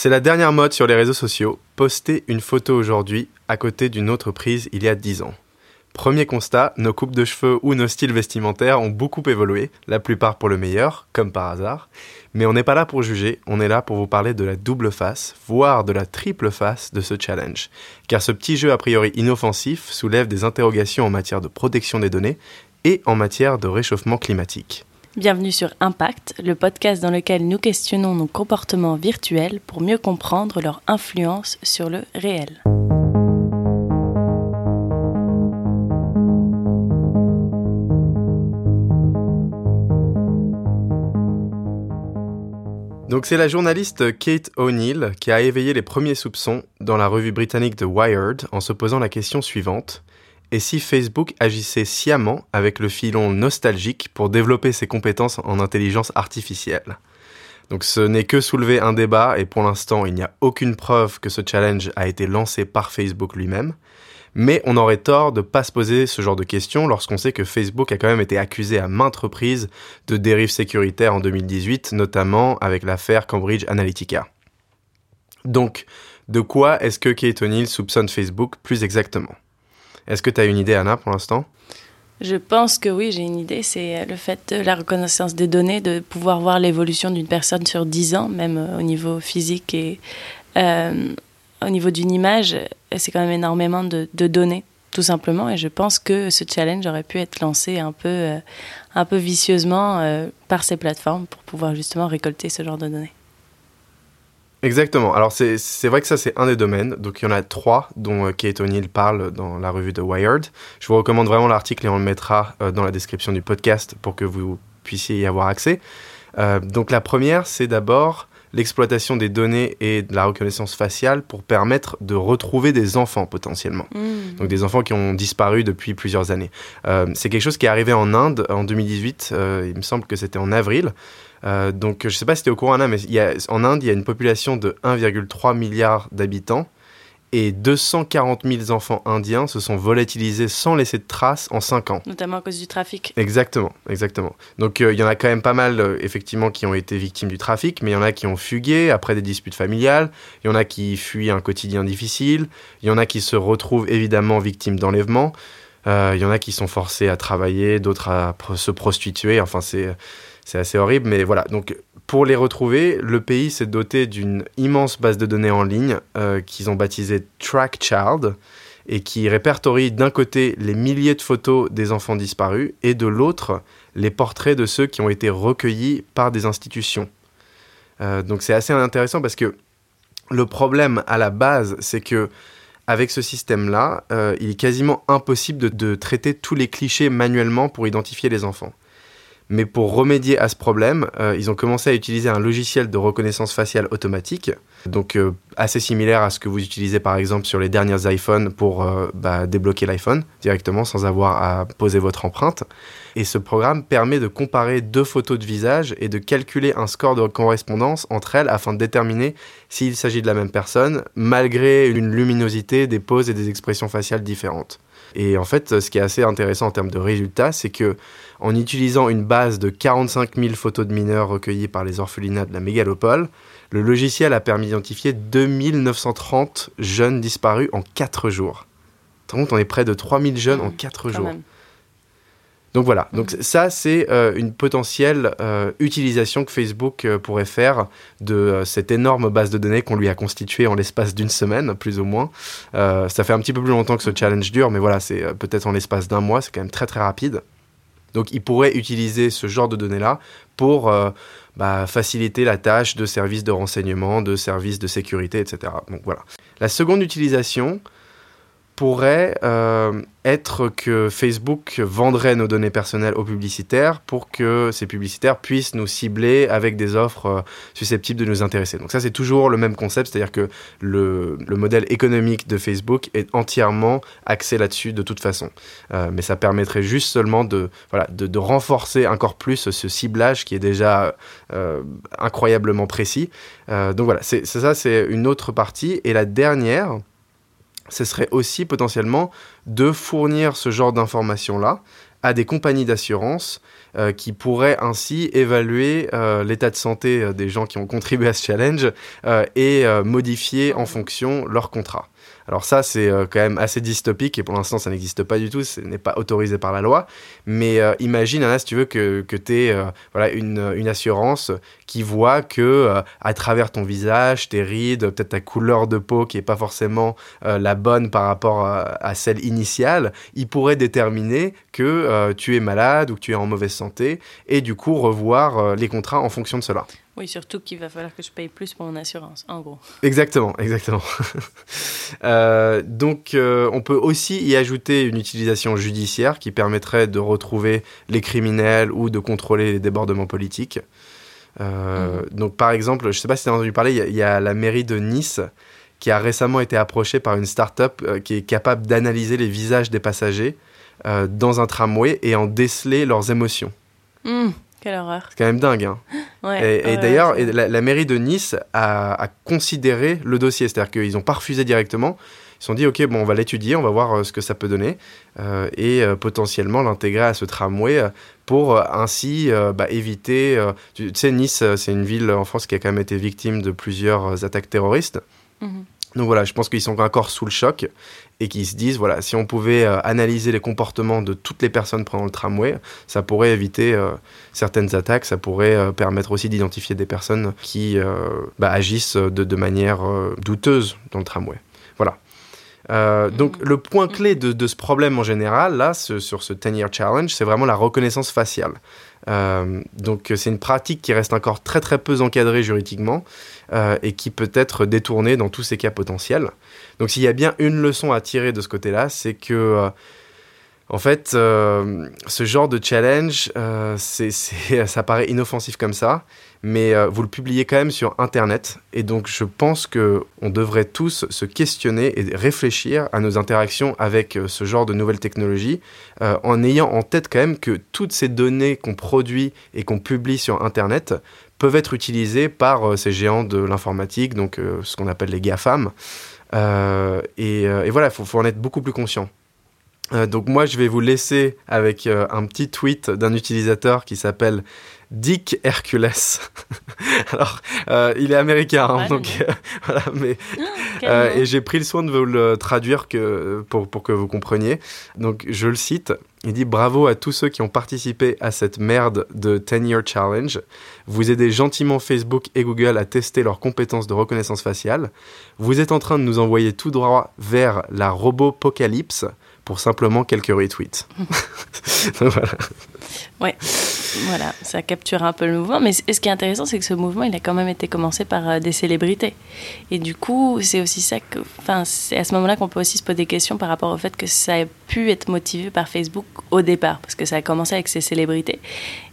C'est la dernière mode sur les réseaux sociaux, poster une photo aujourd'hui à côté d'une autre prise il y a 10 ans. Premier constat, nos coupes de cheveux ou nos styles vestimentaires ont beaucoup évolué, la plupart pour le meilleur, comme par hasard. Mais on n'est pas là pour juger, on est là pour vous parler de la double face, voire de la triple face de ce challenge. Car ce petit jeu a priori inoffensif soulève des interrogations en matière de protection des données et en matière de réchauffement climatique. Bienvenue sur Impact, le podcast dans lequel nous questionnons nos comportements virtuels pour mieux comprendre leur influence sur le réel. Donc c'est la journaliste Kate O'Neill qui a éveillé les premiers soupçons dans la revue britannique The Wired en se posant la question suivante. Et si Facebook agissait sciemment avec le filon nostalgique pour développer ses compétences en intelligence artificielle? Donc ce n'est que soulever un débat et pour l'instant il n'y a aucune preuve que ce challenge a été lancé par Facebook lui-même. Mais on aurait tort de pas se poser ce genre de questions lorsqu'on sait que Facebook a quand même été accusé à maintes reprises de dérives sécuritaires en 2018, notamment avec l'affaire Cambridge Analytica. Donc, de quoi est-ce que Kate O'Neill soupçonne Facebook plus exactement? Est-ce que tu as une idée, Anna, pour l'instant? Je pense que oui, j'ai une idée, c'est le fait de la reconnaissance des données, de pouvoir voir l'évolution d'une personne sur 10 ans, même au niveau physique et euh, au niveau d'une image, c'est quand même énormément de, données, tout simplement. Et je pense que ce challenge aurait pu être lancé un peu, euh, un peu vicieusement euh, par ces plateformes pour pouvoir justement récolter ce genre de données. Exactement. Alors c'est vrai que ça c'est un des domaines. Donc il y en a trois dont euh, Kate O'Neill parle dans la revue de Wired. Je vous recommande vraiment l'article et on le mettra dans la description du podcast pour que vous puissiez y avoir accès. donc la première c'est d'abord l'exploitation des données et de la reconnaissance faciale pour permettre de retrouver des enfants potentiellement. Hmm. Donc des enfants qui ont disparu depuis plusieurs années. Euh, c'est quelque chose qui est arrivé en Inde en 2018, euh, il me semble que c'était en avril. Euh, donc je ne sais pas si tu es au courant, Anna, mais il y a, en Inde, il y a une population de 1,3 milliard d'habitants et 240 000 enfants indiens se sont volatilisés sans laisser de traces en 5 ans. Notamment à cause du trafic. Exactement, exactement. Donc euh, il y en a quand même pas mal, euh, effectivement, qui ont été victimes du trafic, mais il y en a qui ont fugué après des disputes familiales, il y en a qui fuient un quotidien difficile, il y en a qui se retrouvent évidemment victimes d'enlèvement, euh, il y en a qui sont forcés à travailler, d'autres à se prostituer, enfin c'est c'est assez horrible, mais voilà. Donc, pour les retrouver, le pays s'est doté d'une immense base de données en ligne euh, qu'ils ont baptisée Track Child et qui répertorie d'un côté les milliers de photos des enfants disparus et de l'autre les portraits de ceux qui ont été recueillis par des institutions. Euh, donc c'est assez intéressant parce que le problème à la base, c'est que avec ce système-là, euh, il est quasiment impossible de, traiter tous les clichés manuellement pour identifier les enfants. Mais pour remédier à ce problème, euh, ils ont commencé à utiliser un logiciel de reconnaissance faciale automatique, donc euh, assez similaire à ce que vous utilisez par exemple sur les derniers iPhones pour euh, bah, débloquer l'iPhone directement sans avoir à poser votre empreinte. Et ce programme permet de comparer deux photos de visage et de calculer un score de correspondance entre elles afin de déterminer s'il s'agit de la même personne, malgré une luminosité, des poses et des expressions faciales différentes. Et en fait, ce qui est assez intéressant en termes de résultats, c'est que en utilisant une base de 45 000 photos de mineurs recueillies par les orphelinats de la mégalopole, le logiciel a permis d'identifier 2930 jeunes disparus en 4 jours. Donc on est près de 3000 jeunes en 4 jours. Donc voilà, donc mm. ça c'est euh, une potentielle euh, utilisation que Facebook euh, pourrait faire de cette énorme base de données qu'on lui a constituée en l'espace d'une semaine, plus ou moins. ça fait un petit peu plus longtemps que ce challenge dure, mais voilà, c'est peut-être en l'espace d'un mois, c'est quand même très très rapide. Donc il pourrait utiliser ce genre de données-là pour bah, faciliter la tâche de services de renseignement, de services de sécurité, etc. Donc voilà. La seconde utilisation, pourrait euh, être que Facebook vendrait nos données personnelles aux publicitaires pour que ces publicitaires puissent nous cibler avec des offres euh, susceptibles de nous intéresser. Donc ça, c'est toujours le même concept, c'est-à-dire que le, modèle économique de Facebook est entièrement axé là-dessus de toute façon. Euh, mais ça permettrait juste seulement de, voilà, de, renforcer encore plus ce ciblage qui est déjà incroyablement précis. donc voilà, c'est ça, c'est une autre partie. Et la dernière, ce serait aussi potentiellement de fournir ce genre d'informations-là à des compagnies d'assurance euh, qui pourraient ainsi évaluer euh, l'état de santé euh, des gens qui ont contribué à ce challenge et modifier en fonction leur contrat. Alors ça, c'est euh, quand même assez dystopique et pour l'instant, ça n'existe pas du tout, ce n'est pas autorisé par la loi. Mais euh, imagine, Anna, si tu veux, que, que tu aies euh, voilà, une, une, assurance qui voit que à travers ton visage, tes rides, peut-être ta couleur de peau qui n'est pas forcément la bonne par rapport à, celle initiale, il pourrait déterminer que tu es malade ou que tu es en mauvaise santé et du coup revoir les contrats en fonction de cela. Oui, surtout qu'il va falloir que je paye plus pour mon assurance, en gros. Exactement, exactement. Euh, donc, euh, on peut aussi y ajouter une utilisation judiciaire qui permettrait de retrouver les criminels ou de contrôler les débordements politiques. Euh, mhm. Donc, par exemple, je ne sais pas si tu as entendu parler, il y, a la mairie de Nice qui a récemment été approchée par une start-up qui est capable d'analyser les visages des passagers dans un tramway et en déceler leurs émotions. Mmh. Quelle horreur. C'est quand même dingue. Hein. et, d'ailleurs, la, mairie de Nice a, considéré le dossier. C'est-à-dire qu'ils n'ont pas refusé directement. Ils se sont dit, OK, bon, on va l'étudier, on va voir euh, ce que ça peut donner. Euh, et euh, potentiellement l'intégrer à ce tramway pour ainsi bah, éviter. Tu, sais, Nice, c'est une ville en France qui a quand même été victime de plusieurs attaques terroristes. Mhm. Donc voilà, je pense qu'ils sont encore sous le choc et qu'ils se disent, voilà, si on pouvait euh, analyser les comportements de toutes les personnes prenant le tramway, ça pourrait éviter euh, certaines attaques, ça pourrait euh, permettre aussi d'identifier des personnes qui bah, agissent de, de manière douteuse dans le tramway. Voilà. donc le point mm. clé de, de, ce problème en général, là, sur ce 10-year challenge, c'est vraiment la reconnaissance faciale. donc c'est une pratique qui reste encore très très peu encadrée juridiquement euh, et qui peut être détourné dans tous ces cas potentiels. Donc s'il y a bien une leçon à tirer de ce côté-là, c'est que euh, en fait, euh, ce genre de challenge, ça paraît inoffensif comme ça, mais vous le publiez quand même sur Internet, et donc je pense que on devrait tous se questionner et réfléchir à nos interactions avec ce genre de nouvelles technologies, en ayant en tête quand même que toutes ces données qu'on produit et qu'on publie sur Internet peuvent être utilisés par euh, ces géants de l'informatique, donc euh, ce qu'on appelle les GAFAM. Euh, et, et, voilà, il faut, faut, en être beaucoup plus conscient. donc moi, je vais vous laisser avec un petit tweet d'un utilisateur qui s'appelle Dick Hercules. Alors, euh, il est américain, hein, donc voilà, mais ah, et j'ai pris le soin de vous le traduire que pour, pour que vous compreniez. Donc, je le cite. Il dit bravo à tous ceux qui ont participé à cette merde de 10 Year Challenge. Vous aidez gentiment Facebook et Google à tester leurs compétences de reconnaissance faciale. Vous êtes en train de nous envoyer tout droit vers la robopocalypse pour simplement quelques retweets. voilà. Ouais, voilà, ça capture un peu le mouvement. Mais ce qui est intéressant, c'est que ce mouvement, il a quand même été commencé par euh, des célébrités. Et du coup, c'est aussi ça que. Enfin, c'est à ce moment-là qu'on peut aussi se poser des questions par rapport au fait que ça a pu être motivé par Facebook au départ, parce que ça a commencé avec ces célébrités.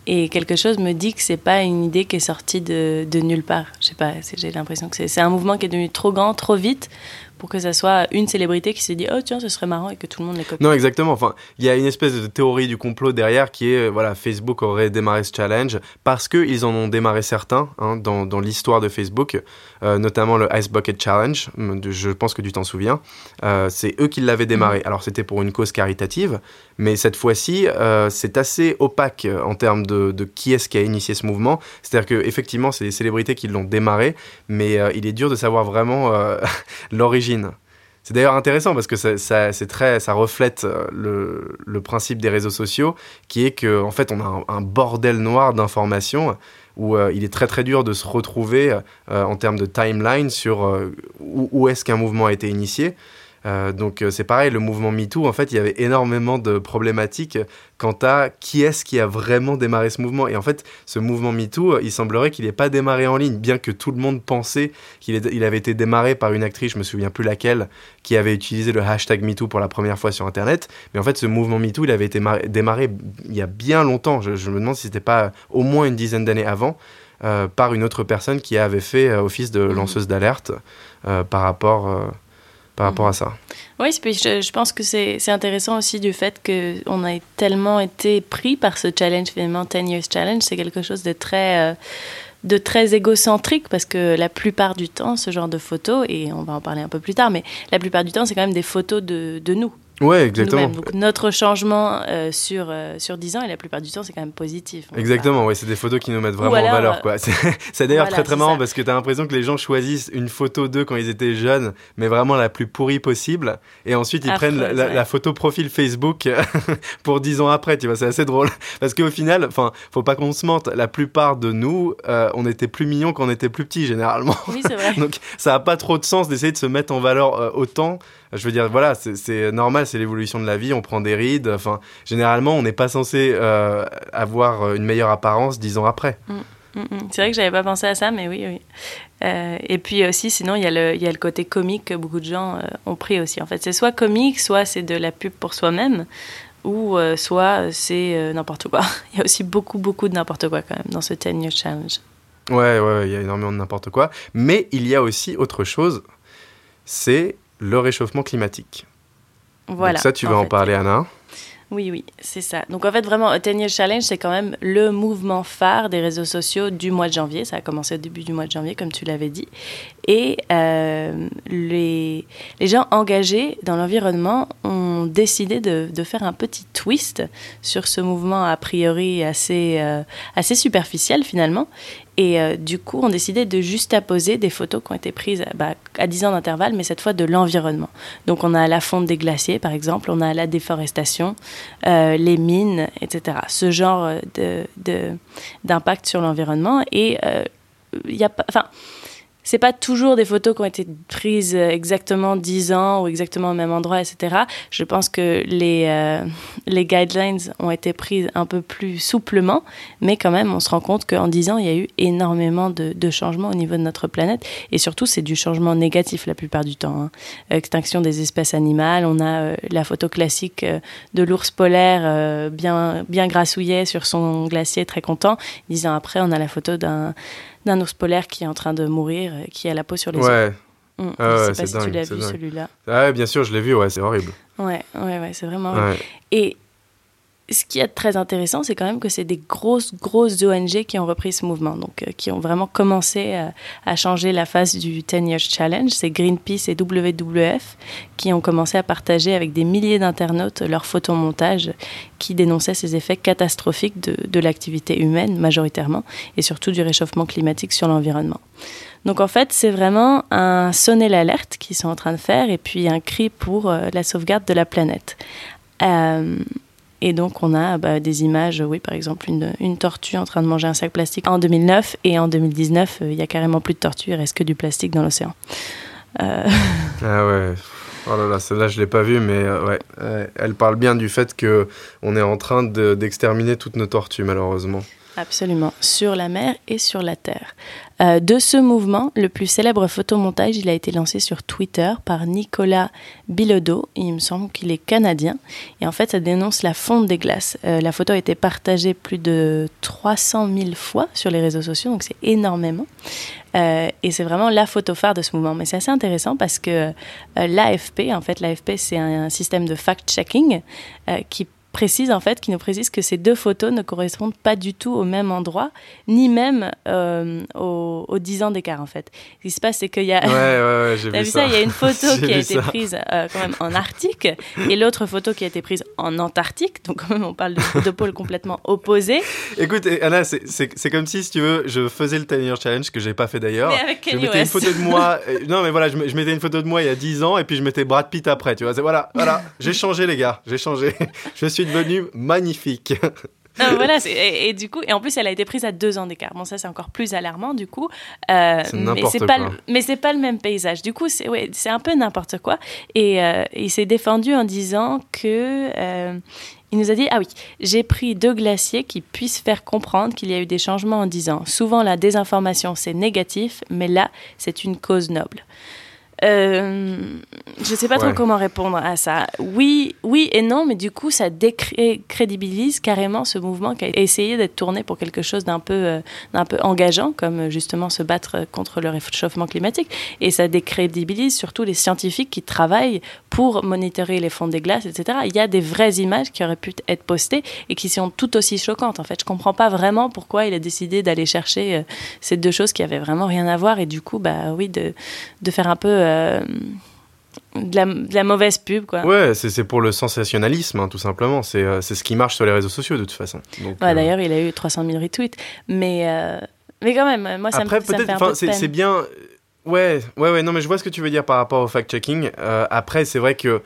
Et quelque chose me dit que c'est pas une idée qui est sortie de, de nulle part. Je sais pas, j'ai l'impression que c'est un mouvement qui est devenu trop grand, trop vite, pour que ça soit une célébrité qui s'est dit oh tiens ce serait marrant et que tout le monde les copie. Non exactement. Enfin il y a une espèce de théorie du complot derrière qui est voilà Facebook aurait démarré ce challenge parce que ils en ont démarré certains hein, dans, dans l'histoire de Facebook, euh, notamment le Ice Bucket Challenge. Je pense que tu t'en souviens. Euh, c'est eux qui l'avaient démarré. Mm. Alors c'était pour une cause caritative, mais cette fois-ci euh, c'est assez opaque en termes de, de qui est-ce qui a initié ce mouvement. C'est-à-dire que effectivement c'est des célébrités qui l'ont démarré, mais il est dur de savoir vraiment l'origine c'est d'ailleurs intéressant parce que ça, très, ça reflète euh, le, principe des réseaux sociaux, qui est qu'en en fait, on a un, bordel noir d'informations où euh, il est très très dur de se retrouver euh, en termes de timeline sur où est-ce qu'un mouvement a été initié. Euh, donc euh, c'est pareil, le mouvement MeToo, en fait, il y avait énormément de problématiques quant à qui est-ce qui a vraiment démarré ce mouvement? Et en fait, ce mouvement MeToo, il semblerait qu'il n'ait pas démarré en ligne, bien que tout le monde pensait qu'il il avait été démarré par une actrice, je me souviens plus laquelle, qui avait utilisé le hashtag MeToo pour la première fois sur Internet. Mais en fait, ce mouvement MeToo, il avait été démarré il y a bien longtemps. Je, me demande si c'était pas au moins une dizaine d'années avant. Euh, par une autre personne qui avait fait office de lanceuse d'alerte par rapport par rapport à ça. Oui, je, pense que c'est intéressant aussi du fait qu'on a tellement été pris par ce challenge, finalement, 10 Years Challenge, c'est quelque chose de très, euh, de très égocentrique parce que la plupart du temps, ce genre de photos, et on va en parler un peu plus tard, mais la plupart du temps, c'est quand même des photos de, de nous Ouais, exactement. Donc notre changement euh, sur, euh, sur 10 ans, et la plupart du temps, c'est quand même positif. Exactement, oui, c'est des photos qui nous mettent vraiment en valeur. quoi. C'est d'ailleurs très très marrant parce que tu as l'impression que les gens choisissent une photo d'eux quand ils étaient jeunes, mais vraiment la plus pourrie possible, et ensuite ils prennent la, photo profil Facebook pour 10 ans après, tu vois, c'est assez drôle. Parce qu'au final, enfin, faut pas qu'on se mente, la plupart de nous, euh, on était plus mignons quand on était plus petits généralement. Oui, c'est vrai. Donc ça a pas trop de sens d'essayer de se mettre en valeur autant je veux dire, voilà, c'est normal, c'est l'évolution de la vie, on prend des rides. Enfin, généralement, on n'est pas censé euh, avoir une meilleure apparence dix ans après. Mm, mm, mm. C'est vrai que j'avais pas pensé à ça, mais oui, oui. Euh, et puis aussi, sinon, il y, a le, y a le côté comique que beaucoup de gens euh, ont pris aussi. En fait, c'est soit comique, soit c'est de la pub pour soi-même, ou soit c'est n'importe quoi. Il y a aussi beaucoup, beaucoup de n'importe quoi quand même dans ce 10 Year Challenge. Ouais, ouais, il y a énormément de n'importe quoi. Mais il y a aussi autre chose, c'est le réchauffement climatique. Voilà. Donc ça, tu vas en, parler, Anna. Oui, oui, c'est ça. Donc en fait, vraiment, Ten Challenge, c'est quand même le mouvement phare des réseaux sociaux du mois de janvier. Ça a commencé au début du mois de janvier, comme tu l'avais dit. Et euh, les, gens engagés dans l'environnement ont décidé de, de, faire un petit twist sur ce mouvement a priori assez, euh, assez superficiel finalement et euh, du coup, on décidait de juste apposer des photos qui ont été prises bah, à 10 ans d'intervalle, mais cette fois de l'environnement. Donc on a la fonte des glaciers, par exemple, on a la déforestation, euh, les mines, etc. Ce genre d'impact de, sur l'environnement. Et il y a pas... c'est pas toujours des photos qui ont été prises exactement 10 ans ou exactement au même endroit, etc. Je pense que les, euh, les guidelines ont été prises un peu plus souplement, mais quand même, on se rend compte qu'en 10 ans, il y a eu énormément de, de, changements au niveau de notre planète. Et surtout, c'est du changement négatif la plupart du temps. Hein. Extinction des espèces animales, on a euh, la photo classique euh, de l'ours polaire bien, bien grassouillet sur son glacier, très content. Dix ans après, on a la photo d'un d'un ours polaire qui est en train de mourir, euh, qui a la peau sur les ouais. Mmh. Ah je sais pas si tu l'as vu celui-là. Ah, bien sûr, je l'ai vu, ouais, c'est horrible. Ouais, ouais, ouais, c'est vraiment. Et ce qui est très intéressant, c'est quand même que c'est des grosses, grosses ONG qui ont repris ce mouvement, donc euh, qui ont vraiment commencé à, à, changer la face du 10 Years Challenge. C'est Greenpeace et WWF qui ont commencé à partager avec des milliers d'internautes leurs photomontages qui dénonçaient ces effets catastrophiques de, de l'activité humaine, majoritairement, et surtout du réchauffement climatique sur l'environnement. Donc en fait, c'est vraiment un sonner l'alerte qu'ils sont en train de faire et puis un cri pour euh, la sauvegarde de la planète. Et donc, on a bah, des images, oui, par exemple, une, une, tortue en train de manger un sac plastique en 2009. Et en 2019, euh, il y a carrément plus de tortues, il reste que du plastique dans l'océan. Euh... Ah ouais. Oh là là, celle-là, je ne l'ai pas vue, mais euh, ouais. elle parle bien du fait qu'on est en train d'exterminer toutes nos tortues, malheureusement. Absolument, sur la mer et sur la terre. Euh, de ce mouvement, le plus célèbre photomontage, il a été lancé sur Twitter par Nicolas Bilodeau. Il me semble qu'il est canadien. Et en fait, ça dénonce la fonte des glaces. Euh, la photo a été partagée plus de 300 000 fois sur les réseaux sociaux, donc c'est énormément. Euh, et c'est vraiment la photo phare de ce mouvement. Mais c'est assez intéressant parce que l'AFP, en fait, l'AFP, c'est un, système de fact-checking qui précise en fait, qui nous précise que ces deux photos ne correspondent pas du tout au même endroit, ni même euh, aux, aux, 10 ans d'écart en fait. Ce qui se passe, c'est qu'il y a. Ouais, ouais, ouais, j'ai vu, ça. Il y a une photo qui a été prise euh, quand même en Arctique et l'autre photo qui a été prise en Antarctique. Donc quand même, on parle de, de pôles complètement opposés. Écoute, Anna, c'est comme si, si tu veux, je faisais le 10 Year Challenge que j'ai pas fait d'ailleurs. Je mettais une photo de moi. Non, mais voilà, je, je, mettais une photo de moi il y a 10 ans et puis je mettais Brad Pitt après. Tu vois, voilà, voilà, j'ai changé les gars, j'ai changé. je suis devenu magnifique. voilà, et, du coup, et en plus, elle a été prise à deux ans d'écart. Bon, ça, c'est encore plus alarmant, du coup. Euh, mais c'est pas, mais c'est pas le même paysage. Du coup, c'est ouais, c'est un peu n'importe quoi. Et euh, il s'est défendu en disant que euh, il nous a dit ah oui, j'ai pris deux glaciers qui puissent faire comprendre qu'il y a eu des changements en dix ans. Souvent, la désinformation c'est négatif, mais là, c'est une cause noble. Euh, je ne sais pas trop comment répondre à ça. Oui, oui et non, mais du coup, ça décrédibilise carrément ce mouvement qui a essayé d'être tourné pour quelque chose d'un peu, euh, d'un peu engageant, comme justement se battre contre le réchauffement climatique. Et ça décrédibilise surtout les scientifiques qui travaillent pour monitorer les fonds des glaces, etc. Il y a des vraies images qui auraient pu être postées et qui sont tout aussi choquantes. En fait, je comprends pas vraiment pourquoi il a décidé d'aller chercher euh, ces deux choses qui avaient vraiment rien à voir et du coup, bah oui, de, de faire un peu euh, de la, mauvaise pub, quoi. Ouais, c'est pour le sensationnalisme, hein, tout simplement. C'est ce qui marche sur les réseaux sociaux, de toute façon. D'ailleurs, il a eu 300 000 retweets. Mais, mais quand même, moi, ça, me, ça me fait un peu C'est bien... Ouais, ouais, ouais, non, mais je vois ce que tu veux dire par rapport au fact-checking. après, c'est vrai que,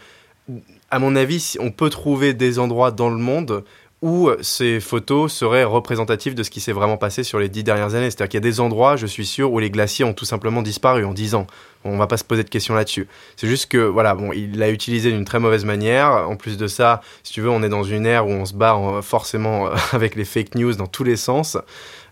à mon avis, on peut trouver des endroits dans le monde où ces photos seraient représentatives de ce qui s'est vraiment passé sur les dix dernières années. C'est-à-dire qu'il y a des endroits, je suis sûr, où les glaciers ont tout simplement disparu en dix ans. On va pas se poser de questions là-dessus. C'est juste que, voilà, bon, il l'a utilisé d'une très mauvaise manière. En plus de ça, si tu veux, on est dans une ère où on se bat forcément euh, avec les fake news dans tous les sens.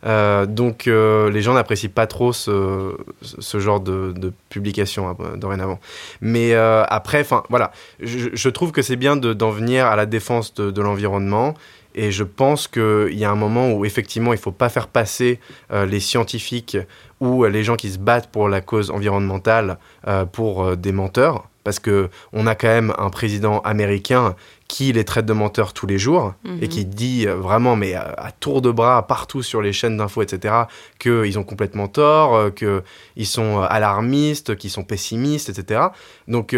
Euh, donc euh, les gens n'apprécient pas trop ce, ce genre de, publication hein, dorénavant. Mais après, enfin voilà, je, trouve que c'est bien d'en venir à la défense de, de l'environnement et je pense qu'il y a un moment où effectivement il ne faut pas faire passer euh, les scientifiques ou les gens qui se battent pour la cause environnementale euh, pour euh, des menteurs. Parce qu'on a quand même un président américain qui les traite de menteurs tous les jours et mhm. qui dit vraiment, mais à, tour de bras, partout sur les chaînes d'infos, etc., qu'ils ont complètement tort, qu'ils sont alarmistes, qu'ils sont pessimistes, etc. Donc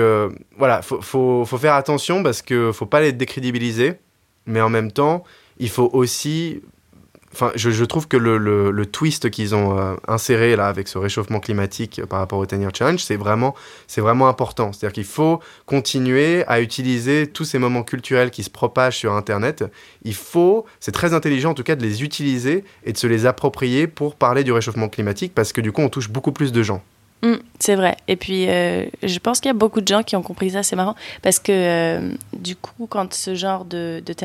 voilà, il faut, faut, faire attention parce qu'il ne faut pas les décrédibiliser mais en même temps, il faut aussi. Enfin, je, trouve que le, twist qu'ils ont euh, inséré là avec ce réchauffement climatique par rapport au 10 Year Challenge, c'est vraiment, c'est vraiment important. C'est-à-dire qu'il faut continuer à utiliser tous ces moments culturels qui se propagent sur Internet. Il faut, c'est très intelligent en tout cas de les utiliser et de se les approprier pour parler du réchauffement climatique parce que du coup on touche beaucoup plus de gens. Mm, c'est vrai. Et puis, euh, je pense qu'il y a beaucoup de gens qui ont compris ça. C'est marrant parce que euh, du coup, quand ce genre de, de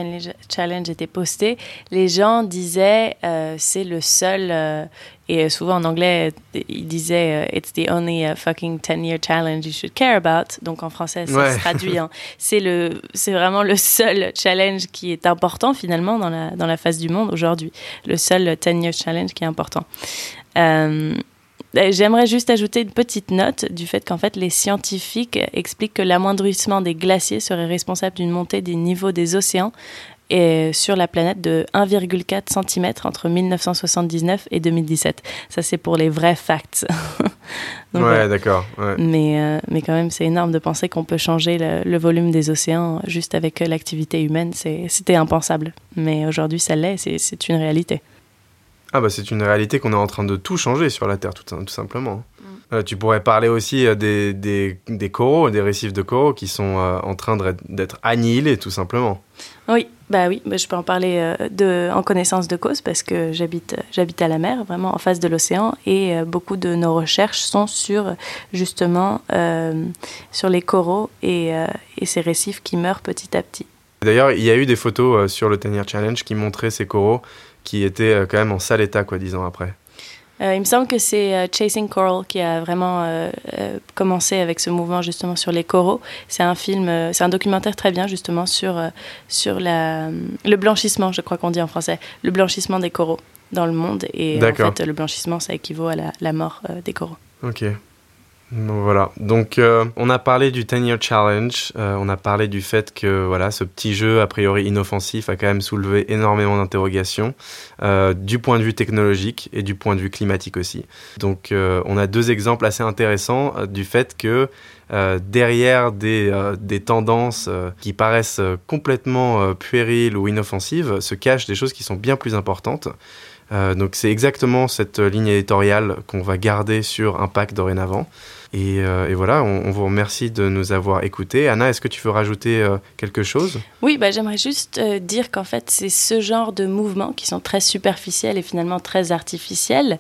challenge était posté, les gens disaient euh, c'est le seul. et souvent en anglais, ils disaient it's the only fucking 10-year challenge you should care about. Donc en français, ça se traduit. Hein. c'est le, c'est vraiment le seul challenge qui est important finalement dans la dans la face du monde aujourd'hui. Le seul 10-year challenge qui est important. Euh, j'aimerais juste ajouter une petite note du fait qu'en fait les scientifiques expliquent que l'amoindrissement des glaciers serait responsable d'une montée des niveaux des océans et sur la planète de 1,4 cm entre 1979 et 2017. Ça, c'est pour les vrais facts. ouais, d'accord. Mais, euh, mais quand même, c'est énorme de penser qu'on peut changer le, volume des océans juste avec l'activité humaine. C'était impensable. Mais aujourd'hui, ça l'est, c'est une réalité. Ah bah c'est une réalité qu'on est en train de tout changer sur la Terre, tout, tout simplement. Mm. Euh, tu pourrais parler aussi euh, des, des, des, coraux, des récifs de coraux qui sont euh, en train d'être annihilés, tout simplement. Oui, bah oui, bah je peux en parler de, en connaissance de cause parce que j'habite j'habite à la mer, vraiment en face de l'océan, et beaucoup de nos recherches sont sur justement sur les coraux et, et ces récifs qui meurent petit à petit. D'ailleurs, il y a eu des photos sur le Tenir Challenge qui montraient ces coraux qui était euh, quand même en sale état, quoi, dix ans après. Euh, il me semble que c'est euh, Chasing Coral qui a vraiment commencé avec ce mouvement justement sur les coraux. C'est un film, c'est un documentaire très bien justement sur, sur la, le blanchissement, je crois qu'on dit en français, le blanchissement des coraux dans le monde. Et en fait, le blanchissement, ça équivaut à la, la mort des coraux. Ok. Voilà, donc euh, on a parlé du 10 Year Challenge, euh, on a parlé du fait que voilà, ce petit jeu a priori inoffensif a quand même soulevé énormément d'interrogations euh, du point de vue technologique et du point de vue climatique aussi. Donc on a deux exemples assez intéressants du fait que derrière des, des tendances qui paraissent complètement puériles ou inoffensives se cachent des choses qui sont bien plus importantes. Donc c'est exactement cette ligne éditoriale qu'on va garder sur Impact dorénavant. Euh, et, voilà, on, vous remercie de nous avoir écoutés. Anna, est-ce que tu veux rajouter euh, quelque chose? Oui, bah, j'aimerais juste euh, dire qu'en fait, c'est ce genre de mouvements qui sont très superficiels et finalement très artificiels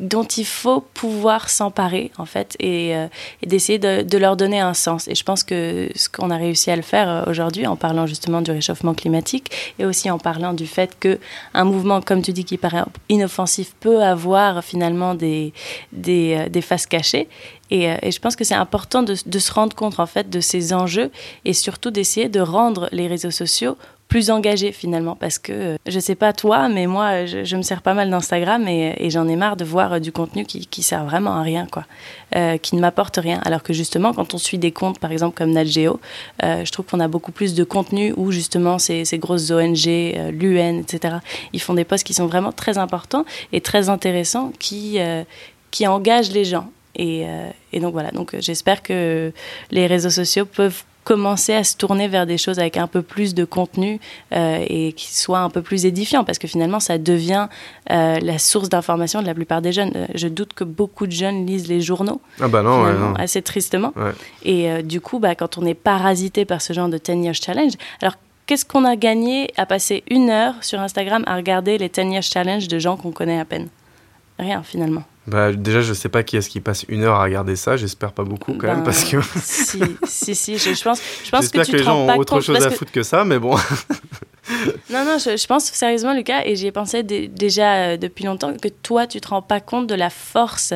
dont il faut pouvoir s'emparer en fait et, euh, d'essayer de, leur donner un sens. Et je pense que ce qu'on a réussi à le faire euh, aujourd'hui en parlant justement du réchauffement climatique et aussi en parlant du fait que un mouvement, comme tu dis, qui paraît inoffensif peut avoir finalement des, des, euh, des faces cachées. Et, et, je pense que c'est important de, de, se rendre compte en fait de ces enjeux et surtout d'essayer de rendre les réseaux sociaux plus engagé finalement parce que euh, je sais pas toi mais moi je, me sers pas mal d'Instagram et, j'en ai marre de voir euh, du contenu qui, qui sert vraiment à rien quoi. Euh, qui ne m'apporte rien. Alors que justement quand on suit des comptes par exemple comme NatGeo je trouve qu'on a beaucoup plus de contenu où justement ces, ces grosses ONG l'UN etc ils font des posts qui sont vraiment très importants et très intéressants qui qui engagent les gens. Et, et, donc voilà, donc j'espère que les réseaux sociaux peuvent commencer à se tourner vers des choses avec un peu plus de contenu euh, et qui soient un peu plus édifiants parce que finalement ça devient euh, la source d'information de la plupart des jeunes. Euh, je doute que beaucoup de jeunes lisent les journaux. Ah bah non, non. assez tristement. Et du coup, bah, quand on est parasité par ce genre de 10 years challenge, alors qu'est-ce qu'on a gagné à passer une heure sur Instagram à regarder les 10 years challenge de gens qu'on connaît à peine? Rien finalement. Bah, déjà, je sais pas qui est-ce qui passe une heure à regarder ça. J'espère pas beaucoup quand même, parce que. si, si, si, je, pense, je pense que, tu que les gens ont autre chose à foutre que ça, mais bon. non, non, je, pense sérieusement, Lucas, et j'y ai pensé déjà euh, depuis longtemps, que toi, tu te rends pas compte de la force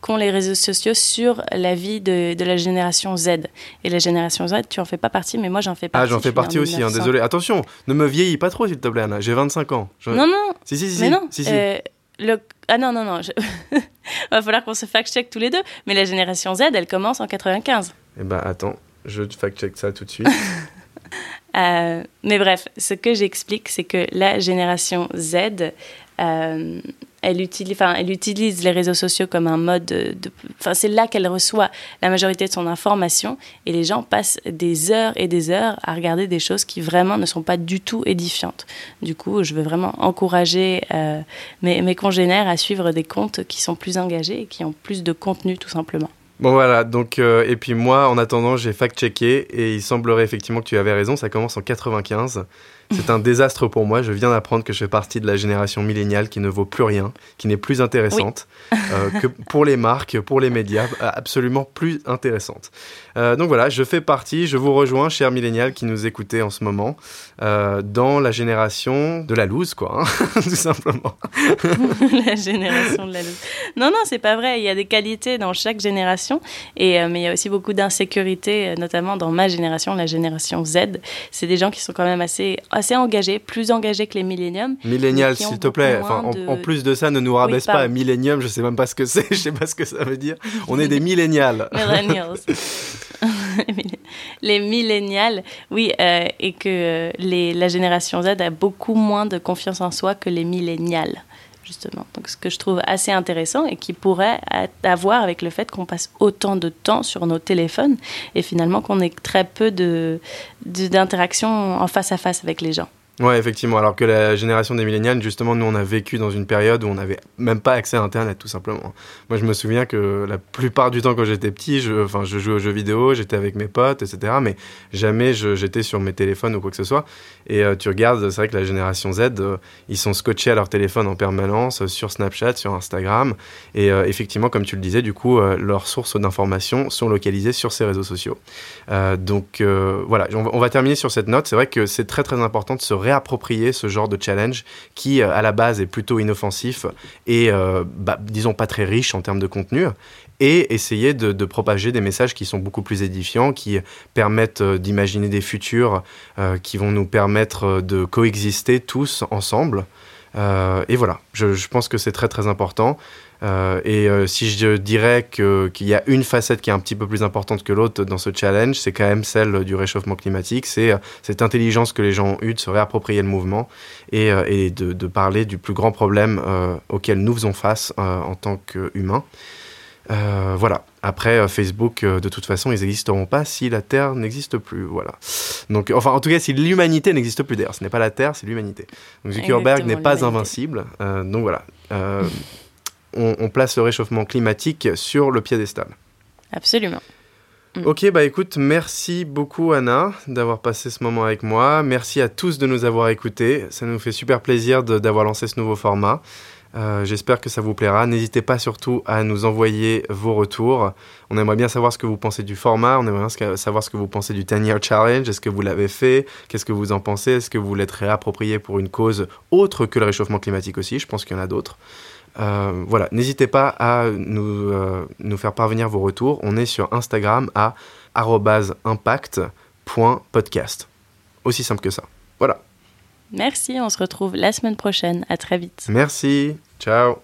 qu'ont les réseaux sociaux sur la vie de, de, la génération Z. Et la génération Z, tu en fais pas partie, mais moi j'en fais partie. Ah, j'en fais partie aussi, hein, désolé. Attention, ne me vieillis pas trop, s'il te plaît, Anna. J'ai 25 ans. Non, non. Si, si, si. Mais non. Si, si. Euh, le... Ah non, non, non. Il va falloir qu'on se fact-check tous les deux. Mais la génération Z, elle commence en 95. Eh ben attends, je fact-check ça tout de suite. euh, mais bref, ce que j'explique, c'est que la génération Z, euh, elle utilise, enfin, elle utilise les réseaux sociaux comme un mode de, enfin, c'est là qu'elle reçoit la majorité de son information et les gens passent des heures et des heures à regarder des choses qui vraiment ne sont pas du tout édifiantes. Du coup, je veux vraiment encourager euh, mes, congénères à suivre des comptes qui sont plus engagés et qui ont plus de contenu tout simplement. Bon voilà, donc euh, et puis moi en attendant j'ai fact-checké et il semblerait effectivement que tu avais raison, ça commence en 95. C'est un désastre pour moi. Je viens d'apprendre que je fais partie de la génération milléniale qui ne vaut plus rien, qui n'est plus intéressante euh, que pour les marques, pour les médias, absolument plus intéressante. Euh, donc voilà, je fais partie, je vous rejoins, chers millénials qui nous écoutez en ce moment, euh, dans la génération de la loose, quoi, hein, tout simplement. la génération de la loose. Non, non, c'est pas vrai. Il y a des qualités dans chaque génération, et, mais il y a aussi beaucoup d'insécurité, notamment dans ma génération, la génération Z. C'est des gens qui sont quand même assez assez engagés, plus engagés que les milléniums. Millénial, s'il te plaît. Enfin, en, plus de ça, ne nous rabaisse pas millénium. Je sais même pas ce que c'est. Je sais pas ce que ça veut dire. On est des millénials. Millennials. les millénials, oui, euh, et que euh, les, la génération Z a beaucoup moins de confiance en soi que les millénials justement. Donc, ce que je trouve assez intéressant et qui pourrait avoir avec le fait qu'on passe autant de temps sur nos téléphones et finalement qu'on ait très peu d'interactions de, en face à face avec les gens. Ouais, effectivement. Alors que la génération des millénials, justement, nous, on a vécu dans une période où on n'avait même pas accès à Internet, tout simplement. Moi, je me souviens que la plupart du temps, quand j'étais petit, je, enfin, je jouais aux jeux vidéo, j'étais avec mes potes, etc. Mais jamais j'étais sur mes téléphones ou quoi que ce soit. Et euh, tu regardes, c'est vrai que la génération Z, euh, ils sont scotchés à leur téléphone en permanence, euh, sur Snapchat, sur Instagram. Et effectivement, comme tu le disais, du coup, leurs sources d'information sont localisées sur ces réseaux sociaux. donc, voilà, on, on va terminer sur cette note. C'est vrai que c'est très, très important de se réapproprier ce genre de challenge qui, euh, à la base, est plutôt inoffensif et, euh, bah, disons, pas très riche en termes de contenu et essayer de, propager des messages qui sont beaucoup plus édifiants, qui permettent euh, d'imaginer des futurs qui vont nous permettre de coexister tous ensemble. et voilà, je, je pense que c'est très très important. Euh, et euh, si je dirais qu'il y a une facette qui est un petit peu plus importante que l'autre dans ce challenge, c'est quand même celle du réchauffement climatique. C'est euh, cette intelligence que les gens ont eue de se réapproprier le mouvement et, et de, de, parler du plus grand problème auquel nous faisons face en tant qu'humains. voilà. Après, Facebook, de toute façon, ils n'existeront pas si la Terre n'existe plus. Voilà. Donc, enfin, en tout cas, si l'humanité n'existe plus. D'ailleurs, ce n'est pas la Terre, c'est l'humanité. Donc, Zuckerberg n'est pas invincible. donc voilà on, place le réchauffement climatique sur le piédestal. Absolument. Mm. Ok, bah écoute, merci beaucoup Anna d'avoir passé ce moment avec moi. Merci à tous de nous avoir écoutés. Ça nous fait super plaisir d'avoir lancé ce nouveau format. Euh, j'espère que ça vous plaira. N'hésitez pas surtout à nous envoyer vos retours. On aimerait bien savoir ce que vous pensez du format. On aimerait bien savoir ce que vous pensez du 10 Year Challenge. Est-ce que vous l'avez fait? Qu'est-ce que vous en pensez? Est-ce que vous l'êtes réapproprié pour une cause autre que le réchauffement climatique aussi? Je pense qu'il y en a d'autres. Euh, voilà, n'hésitez pas à nous, euh, nous faire parvenir vos retours. On est sur Instagram à impact.podcast. Aussi simple que ça. Voilà. Merci, on se retrouve la semaine prochaine. À très vite. Merci. Ciao.